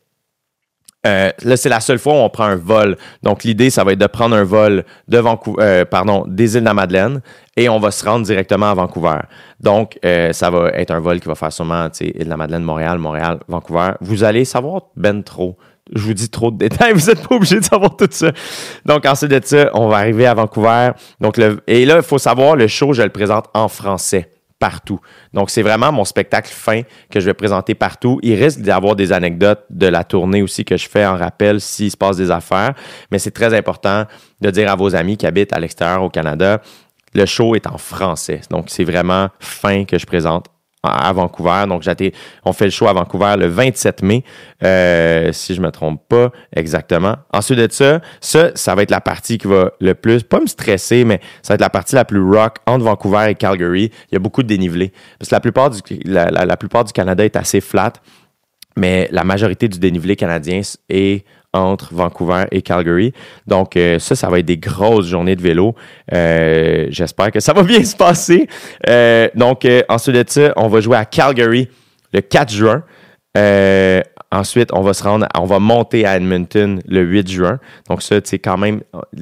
euh, là, c'est la seule fois où on prend un vol. Donc, l'idée, ça va être de prendre un vol de Vancouver, euh, pardon, des îles de la Madeleine et on va se rendre directement à Vancouver. Donc, euh, ça va être un vol qui va faire sûrement, tu sais, la Madeleine, Montréal, Montréal, Vancouver. Vous allez savoir ben trop. Je vous dis trop de détails, vous n'êtes pas obligé de savoir tout ça. Donc, ensuite de ça, on va arriver à Vancouver. Donc, le, et là, il faut savoir, le show, je le présente en français partout. Donc, c'est vraiment mon spectacle fin que je vais présenter partout. Il risque d'y avoir des anecdotes de la tournée aussi que je fais en rappel s'il se passe des affaires, mais c'est très important de dire à vos amis qui habitent à l'extérieur au Canada, le show est en français. Donc, c'est vraiment fin que je présente à Vancouver. Donc, on fait le show à Vancouver le 27 mai, euh, si je me trompe pas exactement. Ensuite de ça, ça, ça va être la partie qui va le plus, pas me stresser, mais ça va être la partie la plus rock entre Vancouver et Calgary. Il y a beaucoup de dénivelé. Parce que la plupart du, la plupart du Canada est assez flat, mais la majorité du dénivelé canadien est entre Vancouver et Calgary. Donc, euh, ça, ça va être des grosses journées de vélo. Euh, j'espère que ça va bien se passer. Euh, donc, ensuite de ça, on va jouer à Calgary le 4 juin. Ensuite, on va se rendre, on va monter à Edmonton le 8 juin. Donc ça, c'est quand même,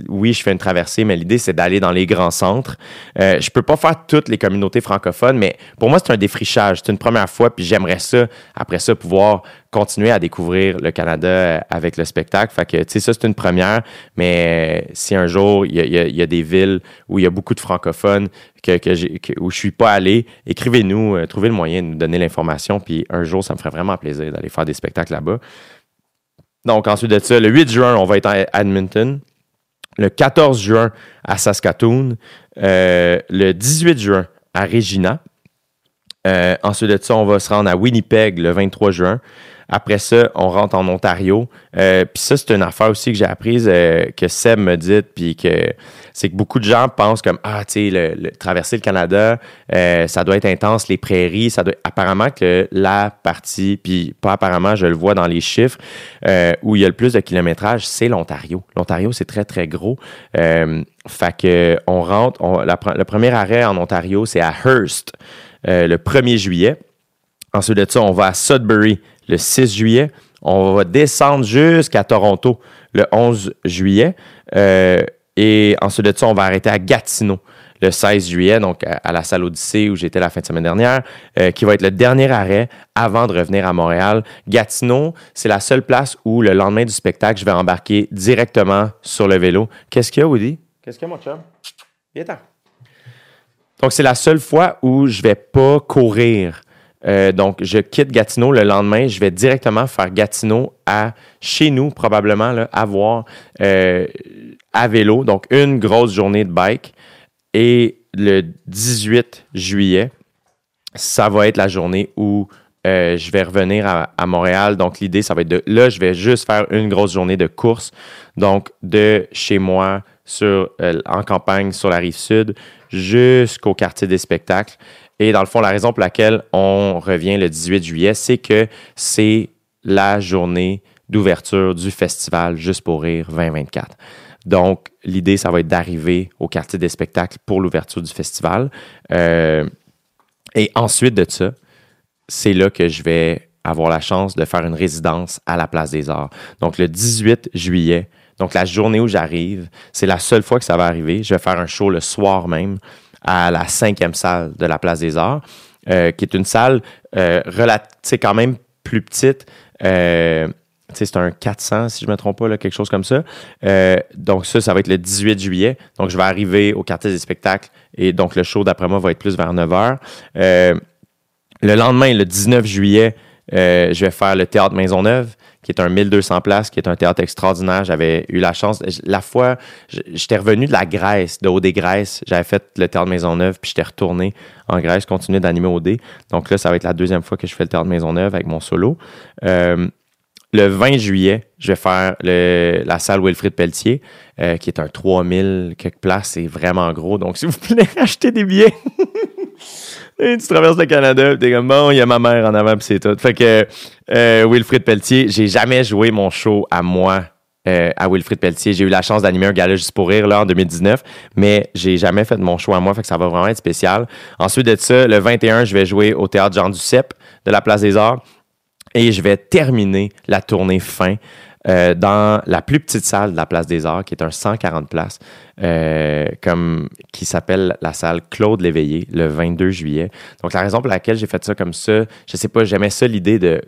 oui, je fais une traversée, mais l'idée c'est d'aller dans les grands centres. Euh, je peux pas faire toutes les communautés francophones, mais pour moi c'est un défrichage. C'est une première fois, puis j'aimerais ça après ça pouvoir continuer à découvrir le Canada euh, avec le spectacle. Fait que, tu sais, ça, c'est une première, mais euh, si un jour, il y a, des villes où il y a beaucoup de francophones que, que, où je suis pas allé, écrivez-nous, euh, trouvez le moyen de nous donner l'information, puis un jour, ça me ferait vraiment plaisir d'aller faire des spectacles là-bas. Donc, ensuite de ça, le 8 juin, on va être à Edmonton. Le 14 juin, à Saskatoon. le 18 juin, à Regina. ensuite de ça, on va se rendre à Winnipeg le 23 juin. Après ça, on rentre en Ontario. Euh, puis ça, c'est une affaire aussi que j'ai apprise, euh, que Seb me dit, puis que c'est que beaucoup de gens pensent comme ah, tu sais, le, traverser le Canada, euh, ça doit être intense, les prairies, ça doit. Apparemment que la partie, puis pas apparemment, je le vois dans les chiffres, où il y a le plus de kilométrage, c'est l'Ontario. L'Ontario, c'est très très gros. fait que on rentre, le premier arrêt en Ontario, c'est à Hearst le 1er juillet. Ensuite de ça, on va à Sudbury le 6 juillet. On va descendre jusqu'à Toronto le 11 juillet. Euh, et ensuite de ça, on va arrêter à Gatineau le 16 juillet, donc à, la salle Odyssée où j'étais la fin de semaine dernière, euh, qui va être le dernier arrêt avant de revenir à Montréal. Gatineau, c'est la seule place où le lendemain du spectacle, je vais embarquer directement sur le vélo. Qu'est-ce qu'il y a, Woody? Qu'est-ce qu'il y a, mon chum? Viens Donc, c'est la seule fois où je vais pas courir euh, donc, je quitte Gatineau le lendemain. Je vais directement faire Gatineau à chez nous, probablement, là, à voir euh, à vélo. Donc, une grosse journée de bike. Et le 18 juillet, ça va être la journée où euh, je vais revenir à, Montréal. Donc, l'idée, ça va être de là, je vais juste faire une grosse journée de course. Donc, de chez moi sur, en campagne sur la rive sud jusqu'au quartier des spectacles. Et dans le fond, la raison pour laquelle on revient le 18 juillet, c'est que c'est la journée d'ouverture du festival Juste pour rire 2024. Donc, l'idée, ça va être d'arriver au quartier des spectacles pour l'ouverture du festival. Euh, et ensuite de ça, c'est là que je vais avoir la chance de faire une résidence à la Place des Arts. Donc, le 18 juillet, donc la journée où j'arrive, c'est la seule fois que ça va arriver. Je vais faire un show le soir même à la cinquième salle de la Place des Arts, euh, qui est une salle euh, quand même plus petite. Euh, c'est un 400, si je ne me trompe pas, là, quelque chose comme ça. Euh, donc ça, ça va être le 18 juillet. Donc je vais arriver au quartier des spectacles et donc le show, d'après moi, va être plus vers 9 h. le lendemain, le 19 juillet, je vais faire le Théâtre Maisonneuve qui est un 1200 places, qui est un théâtre extraordinaire. J'avais eu la chance. La fois, j'étais revenu de la Grèce, de Haut-des-Grèces. J'avais fait le théâtre Maisonneuve, puis j'étais retourné en Grèce, continuer d'animer OD. Donc là, ça va être la deuxième fois que je fais le théâtre Maisonneuve avec mon solo. Euh, le 20 juillet, je vais faire le, la salle Wilfrid Pelletier, euh, qui est un 3000 quelques places. C'est vraiment gros. Donc, s'il vous plaît, achetez des billets. Tu traverses le Canada, t'es comme bon, il y a ma mère en avant, puis c'est tout. Fait que euh, Wilfrid Pelletier, j'ai jamais joué mon show à moi euh, à Wilfrid Pelletier. J'ai eu la chance d'animer un gala juste pour rire là en 2019, mais j'ai jamais fait mon show à moi, fait que ça va vraiment être spécial. Ensuite de ça, le 21, je vais jouer au théâtre Jean Duceppe de la Place des Arts et je vais terminer la tournée fin euh, dans la plus petite salle de la Place des Arts, qui est un 140 places, euh, comme, qui s'appelle la salle Claude Léveillé, le 22 juillet. Donc, la raison pour laquelle j'ai fait ça comme ça, je sais pas, j'aimais ça l'idée de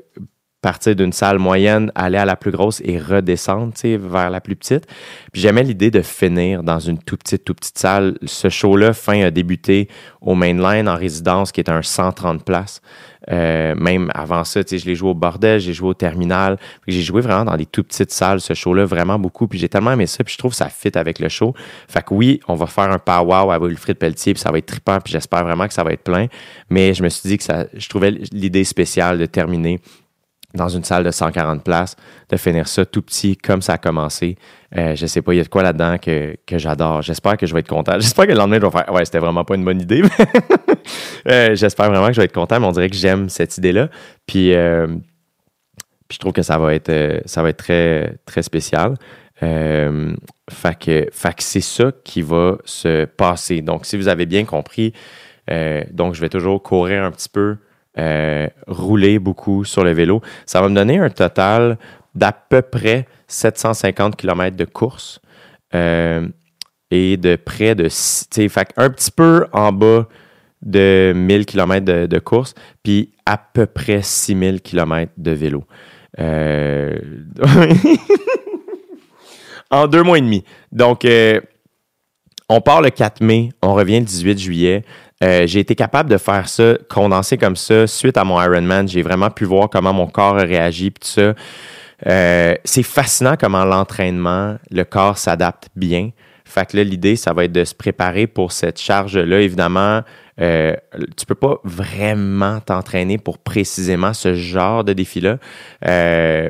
partir d'une salle moyenne, aller à la plus grosse et redescendre vers la plus petite. Puis j'aimais l'idée de finir dans une tout petite, tout petite salle. Ce show-là, fin a débuté au Mainline en résidence, qui est un 130 places. Euh, même avant ça, je l'ai joué au bordel, j'ai joué au terminal. J'ai joué vraiment dans des tout petites salles, ce show-là, vraiment beaucoup. Puis j'ai tellement aimé ça, puis je trouve que ça fit avec le show. Fait que oui, on va faire un pow-wow à Wilfrid Pelletier, puis ça va être trippant, puis j'espère vraiment que ça va être plein. Mais je me suis dit que ça, je trouvais l'idée spéciale de terminer dans une salle de 140 places, de finir ça tout petit comme ça a commencé. Euh, je sais pas, il y a de quoi là-dedans que, que j'adore. J'espère que je vais être content. J'espère que le lendemain, je vais faire Ouais, c'était vraiment pas une bonne idée. euh, J'espère vraiment que je vais être content, mais on dirait que j'aime cette idée-là. Puis, euh, puis je trouve que ça va être, euh, ça va être très, très spécial. Euh, fait que, c'est ça qui va se passer. Donc, si vous avez bien compris, donc je vais toujours courir un petit peu euh, rouler beaucoup sur le vélo. Ça va me donner un total d'à peu près 750 km de course euh, et de près de, fait un petit peu en bas de 1000 km de, course, puis à peu près 6000 km de vélo. Euh, en deux mois et demi. Donc, on part le 4 mai, on revient le 18 juillet. Euh, j'ai été capable de faire ça, condenser comme ça, suite à mon Ironman. J'ai vraiment pu voir comment mon corps a réagi, puis tout ça. Euh, c'est fascinant comment l'entraînement, le corps s'adapte bien. Fait que là, l'idée, ça va être de se préparer pour cette charge-là. Évidemment, euh, tu peux pas vraiment t'entraîner pour précisément ce genre de défi-là. Euh,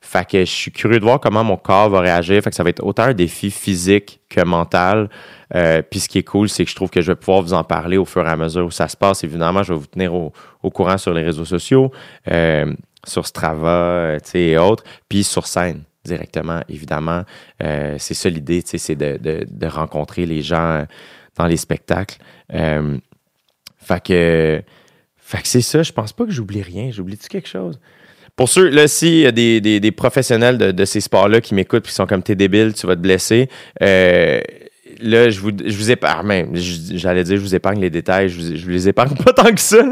fait que je suis curieux de voir comment mon corps va réagir. Fait que ça va être autant un défi physique que mental. Euh, puis ce qui est cool, c'est que je trouve que je vais pouvoir vous en parler au fur et à mesure où ça se passe. Évidemment, je vais vous tenir au, courant sur les réseaux sociaux, euh, sur Strava euh, et autres, puis sur scène directement, évidemment. c'est ça l'idée, c'est de, de, rencontrer les gens dans les spectacles. fait que, c'est ça, je pense pas que j'oublie rien. J'oublie-tu quelque chose? Pour ceux, là, s'il y a des, des, professionnels de, ces sports-là qui m'écoutent et qui sont comme t'es débile, tu vas te blesser, là, je vous, je vous épargne, j'allais dire, je vous épargne les détails, je vous, vous les épargne pas tant que ça.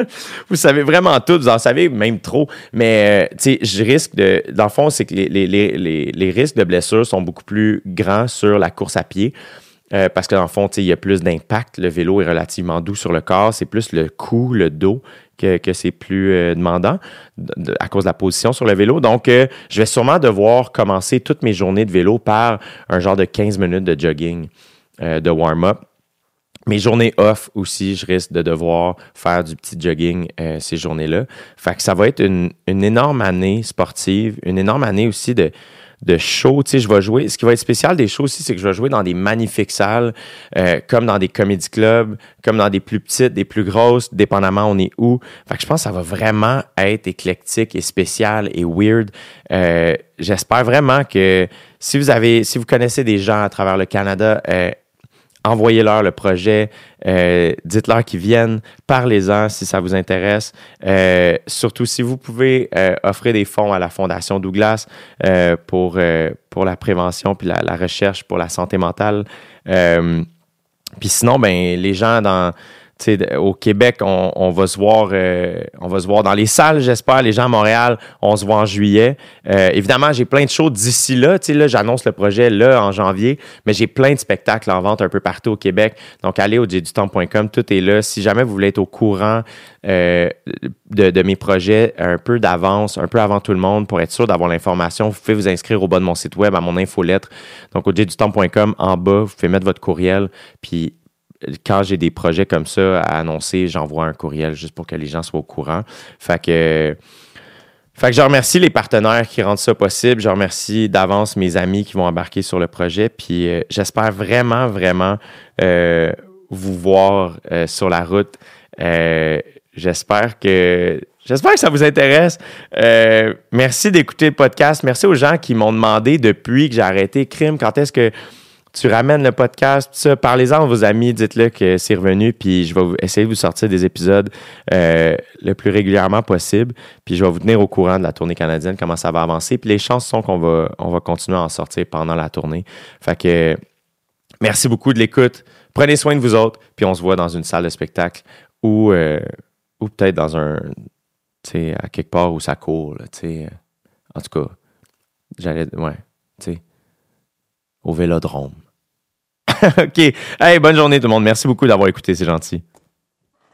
Vous savez vraiment tout, vous en savez même trop. Mais, euh, tu sais, je risque de. Dans le fond, c'est que les, les, les, les, risques de blessure sont beaucoup plus grands sur la course à pied. Euh, parce que dans le fond, il y a plus d'impact. Le vélo est relativement doux sur le corps. C'est plus le cou, le dos que, c'est plus euh, demandant à cause de la position sur le vélo. Donc, je vais sûrement devoir commencer toutes mes journées de vélo par un genre de 15 minutes de jogging, euh, de warm-up. Mes journées off aussi, je risque de devoir faire du petit jogging ces journées-là. Fait que ça va être une, une énorme année sportive, une énorme année aussi de, de shows. Tu sais, je vais jouer. Ce qui va être spécial des shows aussi, c'est que je vais jouer dans des magnifiques salles, euh, comme dans des comedy clubs, comme dans des plus petites, des plus grosses, dépendamment on est où. Fait que je pense que ça va vraiment être éclectique et spécial et weird. Euh, J'espère vraiment que si vous avez, si vous connaissez des gens à travers le Canada, euh, envoyez-leur le projet, euh, dites-leur qu'ils viennent, parlez-en si ça vous intéresse. Euh, surtout si vous pouvez euh, offrir des fonds à la Fondation Douglas pour, pour la prévention puis la, la, recherche pour la santé mentale. puis sinon, ben les gens dans au Québec, on, va se voir, euh, on va se voir dans les salles, j'espère. Les gens à Montréal, on se voit en juillet. Euh, évidemment, j'ai plein de choses d'ici là. là, j'annonce le projet là en janvier, mais j'ai plein de spectacles en vente un peu partout au Québec. Donc, allez au temps.com, tout est là. Si jamais vous voulez être au courant euh, de, mes projets un peu d'avance, un peu avant tout le monde, pour être sûr d'avoir l'information, vous pouvez vous inscrire au bas de mon site web à mon infolettre. Donc, au temps.com, en bas, vous pouvez mettre votre courriel, puis quand j'ai des projets comme ça à annoncer, j'envoie un courriel juste pour que les gens soient au courant. Fait que, je remercie les partenaires qui rendent ça possible. Je remercie d'avance mes amis qui vont embarquer sur le projet. Puis euh, j'espère vraiment, vraiment euh, vous voir euh, sur la route. j'espère que j'espère que ça vous intéresse. merci d'écouter le podcast. Merci aux gens qui m'ont demandé depuis que j'ai arrêté Crime, quand est-ce que tu ramènes le podcast, ça, parlez-en à vos amis, dites-le que c'est revenu, puis je vais essayer de vous sortir des épisodes euh, le plus régulièrement possible, puis je vais vous tenir au courant de la tournée canadienne, comment ça va avancer, puis les chances sont qu'on va, on va continuer à en sortir pendant la tournée. Fait que merci beaucoup de l'écoute, prenez soin de vous autres, puis on se voit dans une salle de spectacle ou, euh, ou peut-être dans un, tu sais, à quelque part où ça court, tu sais. En tout cas, j'allais, ouais, tu sais au vélodrome. OK. Hey, bonne journée tout le monde. Merci beaucoup d'avoir écouté, c'est gentil.